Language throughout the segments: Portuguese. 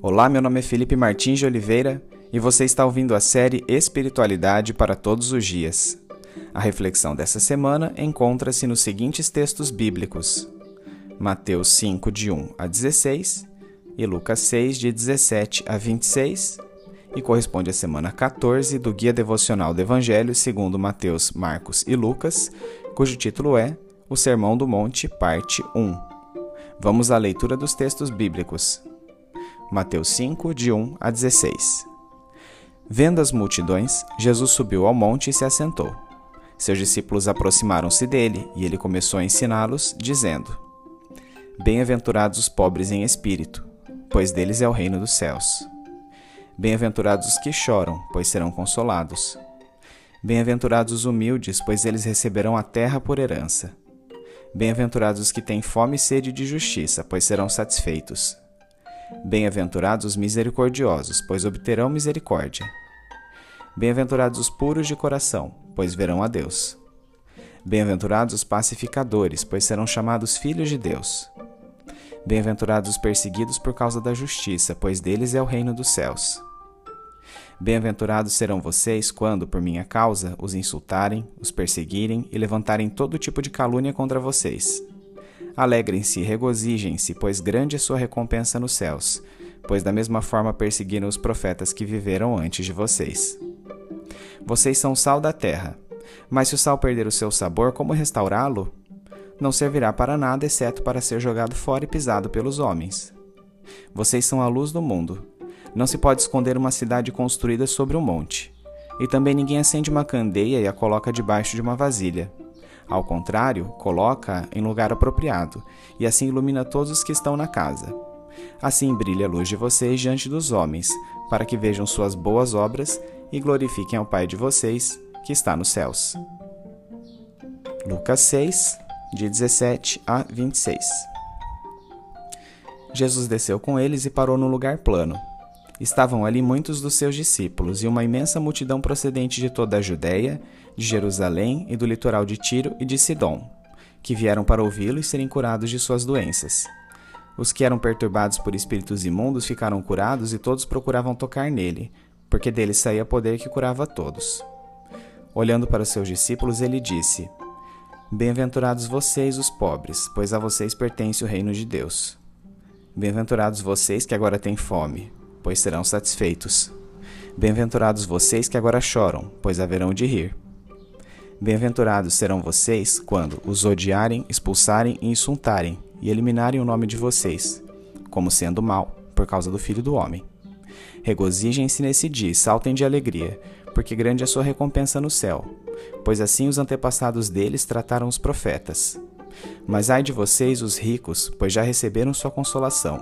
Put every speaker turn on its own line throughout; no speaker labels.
Olá, meu nome é Felipe Martins de Oliveira e você está ouvindo a série Espiritualidade para Todos os Dias. A reflexão dessa semana encontra-se nos seguintes textos bíblicos: Mateus 5, de 1 a 16 e Lucas 6, de 17 a 26, e corresponde à semana 14 do Guia Devocional do Evangelho segundo Mateus, Marcos e Lucas, cujo título é O Sermão do Monte, parte 1. Vamos à leitura dos textos bíblicos. Mateus 5, de 1 a 16. Vendo as multidões, Jesus subiu ao monte e se assentou. Seus discípulos aproximaram-se dele e ele começou a ensiná-los, dizendo: Bem-aventurados os pobres em espírito, pois deles é o reino dos céus. Bem-aventurados os que choram, pois serão consolados. Bem-aventurados os humildes, pois eles receberão a terra por herança. Bem-aventurados os que têm fome e sede de justiça, pois serão satisfeitos. Bem-aventurados os misericordiosos, pois obterão misericórdia. Bem-aventurados os puros de coração, pois verão a Deus. Bem-aventurados os pacificadores, pois serão chamados filhos de Deus. Bem-aventurados os perseguidos por causa da justiça, pois deles é o reino dos céus. Bem-aventurados serão vocês quando, por minha causa, os insultarem, os perseguirem e levantarem todo tipo de calúnia contra vocês. Alegrem-se regozijem-se, pois grande é sua recompensa nos céus, pois da mesma forma perseguiram os profetas que viveram antes de vocês. Vocês são sal da terra, mas se o sal perder o seu sabor, como restaurá-lo? Não servirá para nada exceto para ser jogado fora e pisado pelos homens. Vocês são a luz do mundo. Não se pode esconder uma cidade construída sobre um monte. E também ninguém acende uma candeia e a coloca debaixo de uma vasilha ao contrário, coloca em lugar apropriado, e assim ilumina todos os que estão na casa. Assim brilha a luz de vocês diante dos homens, para que vejam suas boas obras e glorifiquem ao Pai de vocês, que está nos céus. Lucas 6, de 17 a 26 Jesus desceu com eles e parou num lugar plano. Estavam ali muitos dos seus discípulos e uma imensa multidão procedente de toda a Judéia, de Jerusalém e do litoral de Tiro e de Sidom, que vieram para ouvi-lo e serem curados de suas doenças. Os que eram perturbados por espíritos imundos ficaram curados e todos procuravam tocar nele, porque dele saía poder que curava todos. Olhando para os seus discípulos, ele disse: Bem-aventurados vocês, os pobres, pois a vocês pertence o reino de Deus. Bem-aventurados vocês que agora têm fome, pois serão satisfeitos. Bem-aventurados vocês que agora choram, pois haverão de rir. Bem-aventurados serão vocês quando os odiarem, expulsarem e insultarem, e eliminarem o nome de vocês, como sendo mal, por causa do Filho do Homem. Regozijem-se nesse dia e saltem de alegria, porque grande é sua recompensa no céu, pois assim os antepassados deles trataram os profetas. Mas ai de vocês, os ricos, pois já receberam sua consolação.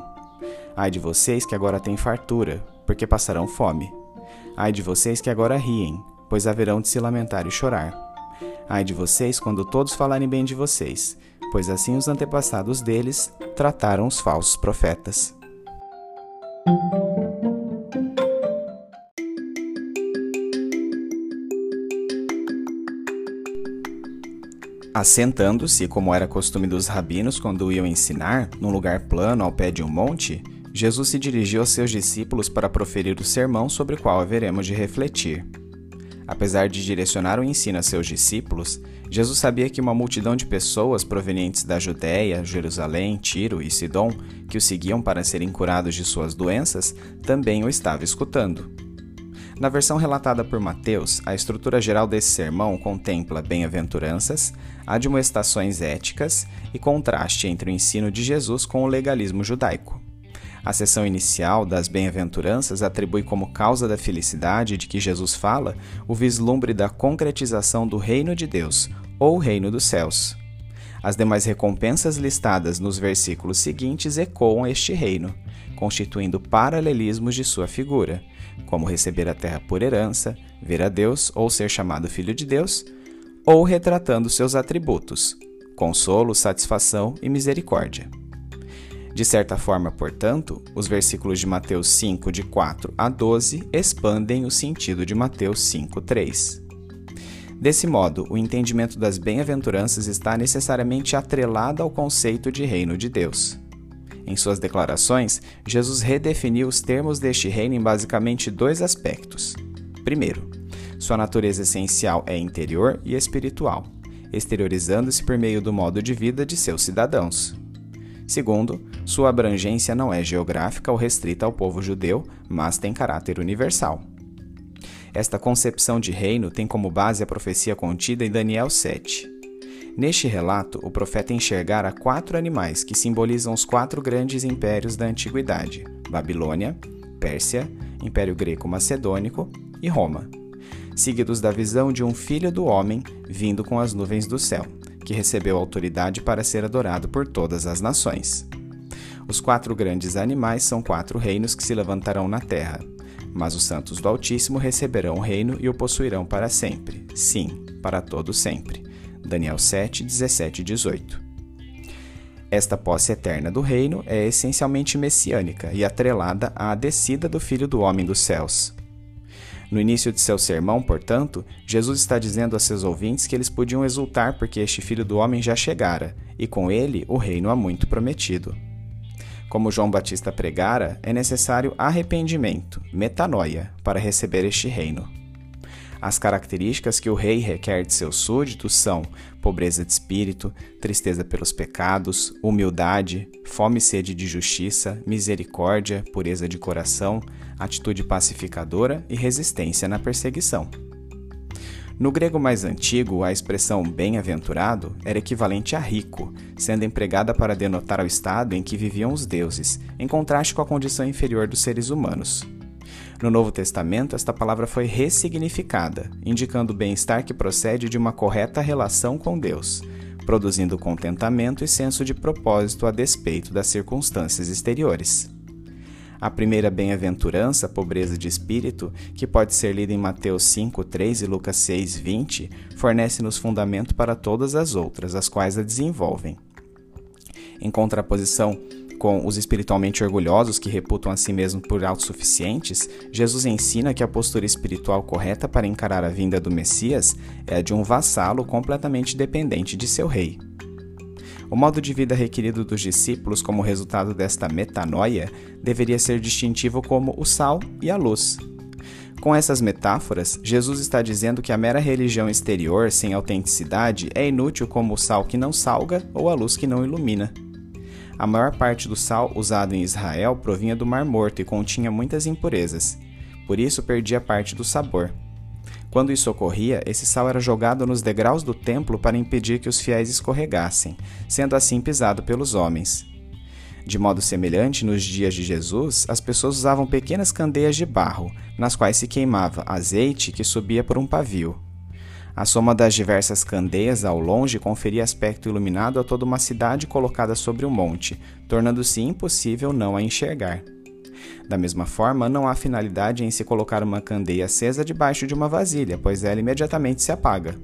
Ai de vocês que agora têm fartura, porque passarão fome. Ai de vocês que agora riem, pois haverão de se lamentar e chorar. Ai de vocês quando todos falarem bem de vocês, pois assim os antepassados deles trataram os falsos profetas. Assentando-se, como era costume dos rabinos quando iam ensinar, num lugar plano ao pé de um monte, Jesus se dirigiu aos seus discípulos para proferir o sermão sobre o qual haveremos de refletir. Apesar de direcionar o ensino a seus discípulos, Jesus sabia que uma multidão de pessoas provenientes da Judéia, Jerusalém, Tiro e Sidom, que o seguiam para serem curados de suas doenças, também o estava escutando. Na versão relatada por Mateus, a estrutura geral desse sermão contempla bem-aventuranças, admoestações éticas e contraste entre o ensino de Jesus com o legalismo judaico. A seção inicial das bem-aventuranças atribui como causa da felicidade de que Jesus fala o vislumbre da concretização do reino de Deus, ou reino dos céus. As demais recompensas listadas nos versículos seguintes ecoam este reino, constituindo paralelismos de sua figura, como receber a terra por herança, ver a Deus ou ser chamado filho de Deus, ou retratando seus atributos, consolo, satisfação e misericórdia. De certa forma, portanto, os versículos de Mateus 5, de 4 a 12, expandem o sentido de Mateus 5, 3. Desse modo, o entendimento das bem-aventuranças está necessariamente atrelado ao conceito de reino de Deus. Em suas declarações, Jesus redefiniu os termos deste reino em basicamente dois aspectos. Primeiro, sua natureza essencial é interior e espiritual, exteriorizando-se por meio do modo de vida de seus cidadãos. Segundo, sua abrangência não é geográfica ou restrita ao povo judeu, mas tem caráter universal. Esta concepção de reino tem como base a profecia contida em Daniel 7. Neste relato, o profeta enxergara quatro animais que simbolizam os quatro grandes impérios da antiguidade: Babilônia, Pérsia, Império Greco-Macedônico e Roma, seguidos da visão de um filho do homem vindo com as nuvens do céu, que recebeu autoridade para ser adorado por todas as nações. Os quatro grandes animais são quatro reinos que se levantarão na terra, mas os santos do Altíssimo receberão o reino e o possuirão para sempre. Sim, para todo sempre. Daniel 7, 17 e 18. Esta posse eterna do reino é essencialmente messiânica e atrelada à descida do Filho do Homem dos céus. No início de seu sermão, portanto, Jesus está dizendo a seus ouvintes que eles podiam exultar porque este Filho do Homem já chegara, e com ele o reino há muito prometido. Como João Batista pregara, é necessário arrependimento, metanoia, para receber este reino. As características que o rei requer de seus súditos são pobreza de espírito, tristeza pelos pecados, humildade, fome e sede de justiça, misericórdia, pureza de coração, atitude pacificadora e resistência na perseguição. No grego mais antigo, a expressão bem-aventurado era equivalente a rico, sendo empregada para denotar o estado em que viviam os deuses, em contraste com a condição inferior dos seres humanos. No Novo Testamento, esta palavra foi ressignificada, indicando o bem-estar que procede de uma correta relação com Deus, produzindo contentamento e senso de propósito a despeito das circunstâncias exteriores. A primeira bem-aventurança, pobreza de espírito, que pode ser lida em Mateus 5, 3 e Lucas 6, 20, fornece-nos fundamento para todas as outras, as quais a desenvolvem. Em contraposição com os espiritualmente orgulhosos que reputam a si mesmos por autossuficientes, Jesus ensina que a postura espiritual correta para encarar a vinda do Messias é a de um vassalo completamente dependente de seu rei. O modo de vida requerido dos discípulos como resultado desta metanoia deveria ser distintivo como o sal e a luz. Com essas metáforas, Jesus está dizendo que a mera religião exterior, sem autenticidade, é inútil como o sal que não salga ou a luz que não ilumina. A maior parte do sal usado em Israel provinha do Mar Morto e continha muitas impurezas, por isso perdia parte do sabor. Quando isso ocorria, esse sal era jogado nos degraus do templo para impedir que os fiéis escorregassem, sendo assim pisado pelos homens. De modo semelhante, nos dias de Jesus, as pessoas usavam pequenas candeias de barro, nas quais se queimava azeite que subia por um pavio. A soma das diversas candeias ao longe conferia aspecto iluminado a toda uma cidade colocada sobre um monte, tornando-se impossível não a enxergar. Da mesma forma, não há finalidade em se colocar uma candeia acesa debaixo de uma vasilha, pois ela imediatamente se apaga.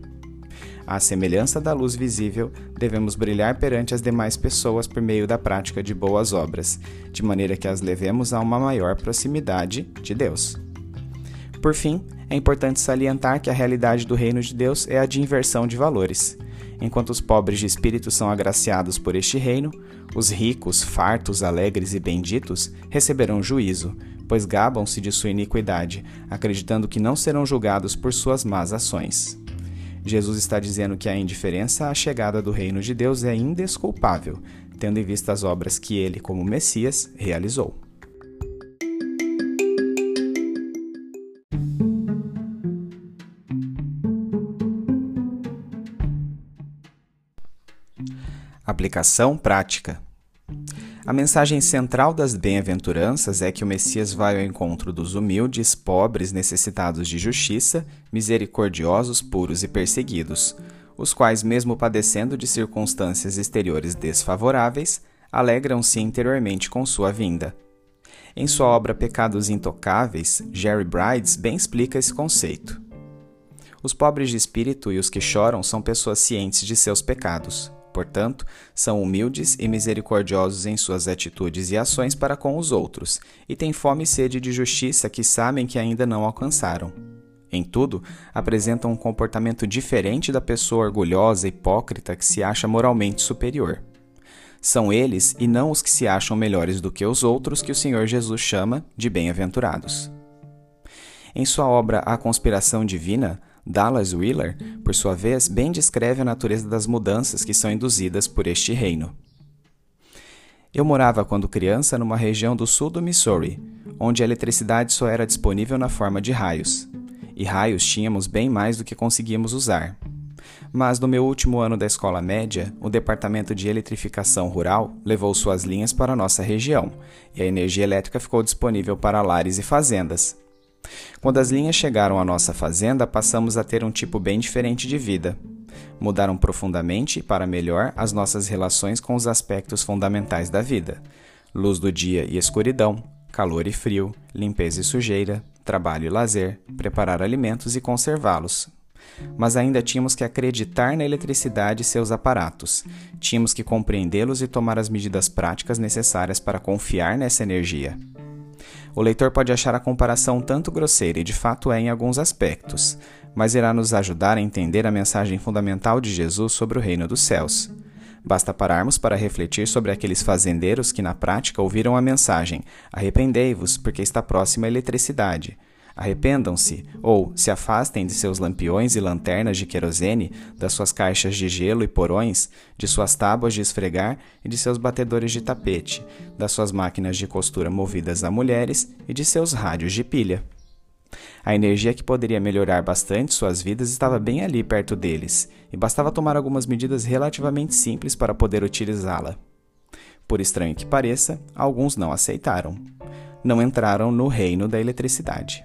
À semelhança da luz visível, devemos brilhar perante as demais pessoas por meio da prática de boas obras, de maneira que as levemos a uma maior proximidade de Deus. Por fim, é importante salientar que a realidade do reino de Deus é a de inversão de valores. Enquanto os pobres de espírito são agraciados por este reino, os ricos, fartos, alegres e benditos receberão juízo, pois gabam-se de sua iniquidade, acreditando que não serão julgados por suas más ações. Jesus está dizendo que a indiferença à chegada do reino de Deus é indesculpável, tendo em vista as obras que ele, como Messias, realizou. Aplicação prática. A mensagem central das bem-aventuranças é que o Messias vai ao encontro dos humildes, pobres, necessitados de justiça, misericordiosos, puros e perseguidos, os quais, mesmo padecendo de circunstâncias exteriores desfavoráveis, alegram-se interiormente com sua vinda. Em sua obra Pecados Intocáveis, Jerry Brides bem explica esse conceito. Os pobres de espírito e os que choram são pessoas cientes de seus pecados. Portanto, são humildes e misericordiosos em suas atitudes e ações para com os outros, e têm fome e sede de justiça que sabem que ainda não alcançaram. Em tudo, apresentam um comportamento diferente da pessoa orgulhosa e hipócrita que se acha moralmente superior. São eles e não os que se acham melhores do que os outros que o Senhor Jesus chama de bem-aventurados. Em sua obra A Conspiração Divina, Dallas Wheeler, por sua vez, bem descreve a natureza das mudanças que são induzidas por este reino. Eu morava quando criança numa região do sul do Missouri, onde a eletricidade só era disponível na forma de raios. E raios tínhamos bem mais do que conseguíamos usar. Mas no meu último ano da escola média, o Departamento de Eletrificação Rural levou suas linhas para nossa região, e a energia elétrica ficou disponível para lares e fazendas. Quando as linhas chegaram à nossa fazenda, passamos a ter um tipo bem diferente de vida. Mudaram profundamente para melhor as nossas relações com os aspectos fundamentais da vida: luz do dia e escuridão, calor e frio, limpeza e sujeira, trabalho e lazer, preparar alimentos e conservá-los, mas ainda tínhamos que acreditar na eletricidade e seus aparatos. Tínhamos que compreendê-los e tomar as medidas práticas necessárias para confiar nessa energia. O leitor pode achar a comparação tanto grosseira e de fato é em alguns aspectos, mas irá nos ajudar a entender a mensagem fundamental de Jesus sobre o reino dos céus. Basta pararmos para refletir sobre aqueles fazendeiros que na prática ouviram a mensagem: Arrependei-vos, porque está próxima a eletricidade. Arrependam-se, ou se afastem de seus lampiões e lanternas de querosene, das suas caixas de gelo e porões, de suas tábuas de esfregar e de seus batedores de tapete, das suas máquinas de costura movidas a mulheres e de seus rádios de pilha. A energia que poderia melhorar bastante suas vidas estava bem ali perto deles, e bastava tomar algumas medidas relativamente simples para poder utilizá-la. Por estranho que pareça, alguns não aceitaram. Não entraram no reino da eletricidade.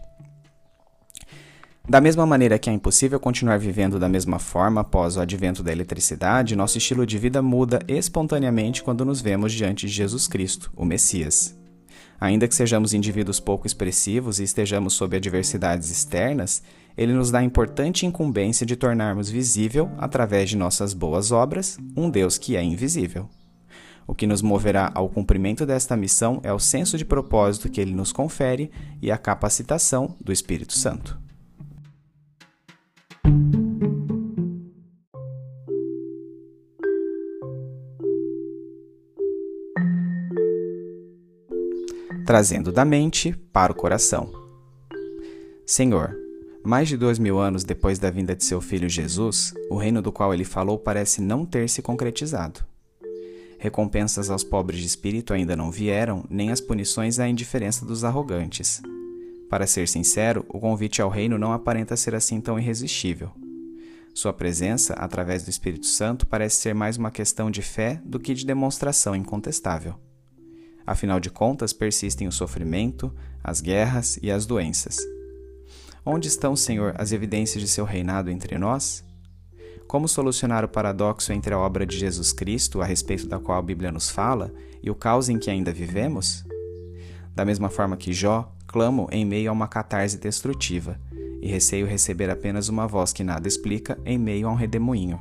Da mesma maneira que é impossível continuar vivendo da mesma forma após o advento da eletricidade, nosso estilo de vida muda espontaneamente quando nos vemos diante de Jesus Cristo, o Messias. Ainda que sejamos indivíduos pouco expressivos e estejamos sob adversidades externas, ele nos dá a importante incumbência de tornarmos visível, através de nossas boas obras, um Deus que é invisível. O que nos moverá ao cumprimento desta missão é o senso de propósito que ele nos confere e a capacitação do Espírito Santo. Trazendo da mente para o coração. Senhor, mais de dois mil anos depois da vinda de seu filho Jesus, o reino do qual ele falou parece não ter se concretizado. Recompensas aos pobres de espírito ainda não vieram, nem as punições à indiferença dos arrogantes. Para ser sincero, o convite ao reino não aparenta ser assim tão irresistível. Sua presença, através do Espírito Santo, parece ser mais uma questão de fé do que de demonstração incontestável. Afinal de contas, persistem o sofrimento, as guerras e as doenças. Onde estão, Senhor, as evidências de seu reinado entre nós? Como solucionar o paradoxo entre a obra de Jesus Cristo, a respeito da qual a Bíblia nos fala, e o caos em que ainda vivemos? Da mesma forma que Jó, clamo em meio a uma catarse destrutiva, e receio receber apenas uma voz que nada explica em meio a um redemoinho.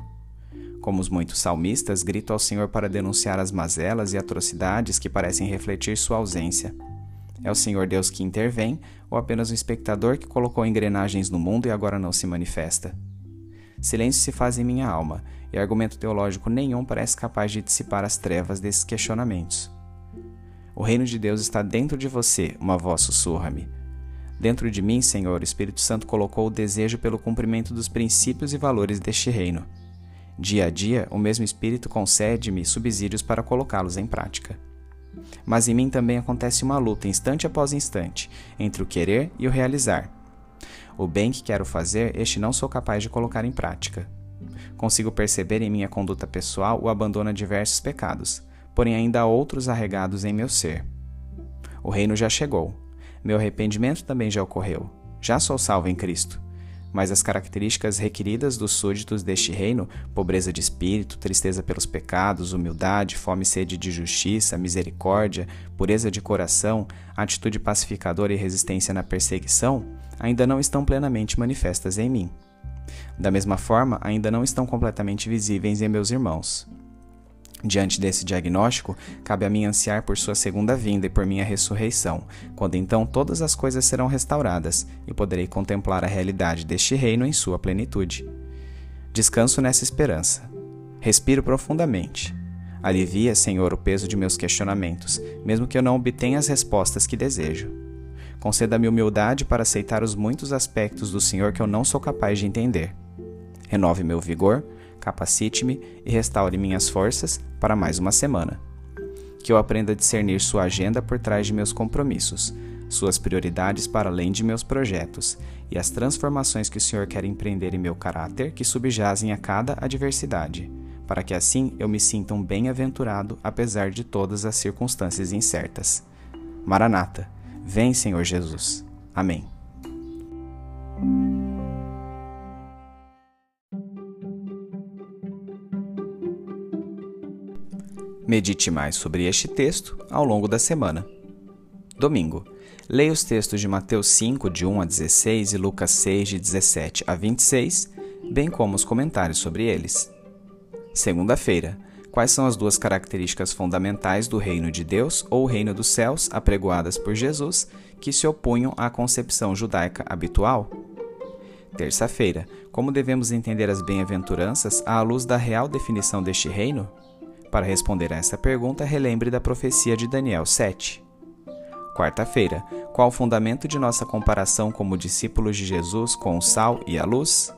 Como os muitos salmistas, grito ao Senhor para denunciar as mazelas e atrocidades que parecem refletir sua ausência. É o Senhor Deus que intervém, ou apenas um espectador que colocou engrenagens no mundo e agora não se manifesta? Silêncio se faz em minha alma, e argumento teológico nenhum parece capaz de dissipar as trevas desses questionamentos. O reino de Deus está dentro de você, uma voz sussurra-me. Dentro de mim, Senhor, o Espírito Santo colocou o desejo pelo cumprimento dos princípios e valores deste reino. Dia a dia, o mesmo Espírito concede-me subsídios para colocá-los em prática. Mas em mim também acontece uma luta, instante após instante, entre o querer e o realizar. O bem que quero fazer, este não sou capaz de colocar em prática. Consigo perceber em minha conduta pessoal o abandono a diversos pecados, porém ainda há outros arregados em meu ser. O reino já chegou. Meu arrependimento também já ocorreu. Já sou salvo em Cristo mas as características requeridas dos súditos deste reino, pobreza de espírito, tristeza pelos pecados, humildade, fome e sede de justiça, misericórdia, pureza de coração, atitude pacificadora e resistência na perseguição, ainda não estão plenamente manifestas em mim. Da mesma forma, ainda não estão completamente visíveis em meus irmãos. Diante desse diagnóstico, cabe a mim ansiar por sua segunda vinda e por minha ressurreição, quando então todas as coisas serão restauradas e poderei contemplar a realidade deste reino em sua plenitude. Descanso nessa esperança. Respiro profundamente. Alivia, Senhor, o peso de meus questionamentos, mesmo que eu não obtenha as respostas que desejo. Conceda-me humildade para aceitar os muitos aspectos do Senhor que eu não sou capaz de entender. Renove meu vigor, capacite-me e restaure minhas forças para mais uma semana. Que eu aprenda a discernir Sua agenda por trás de meus compromissos, Suas prioridades para além de meus projetos e as transformações que o Senhor quer empreender em meu caráter que subjazem a cada adversidade para que assim eu me sinta um bem-aventurado apesar de todas as circunstâncias incertas. Maranata, vem, Senhor Jesus. Amém. Medite mais sobre este texto ao longo da semana. Domingo. Leia os textos de Mateus 5, de 1 a 16 e Lucas 6, de 17 a 26, bem como os comentários sobre eles. Segunda-feira. Quais são as duas características fundamentais do reino de Deus ou reino dos céus apregoadas por Jesus que se opunham à concepção judaica habitual? Terça-feira. Como devemos entender as bem-aventuranças à luz da real definição deste reino? Para responder a essa pergunta, relembre da profecia de Daniel 7. Quarta-feira. Qual o fundamento de nossa comparação como discípulos de Jesus com o sal e a luz?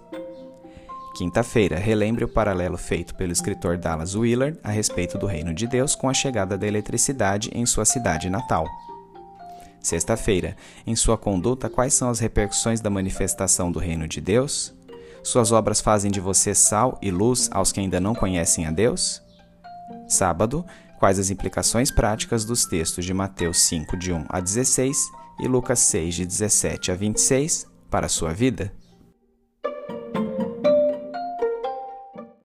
Quinta-feira, relembre o paralelo feito pelo escritor Dallas Willard a respeito do reino de Deus com a chegada da eletricidade em sua cidade natal. Sexta-feira, em sua conduta, quais são as repercussões da manifestação do reino de Deus? Suas obras fazem de você sal e luz aos que ainda não conhecem a Deus? Sábado, quais as implicações práticas dos textos de Mateus 5, de 1 a 16 e Lucas 6, de 17 a 26 para a sua vida?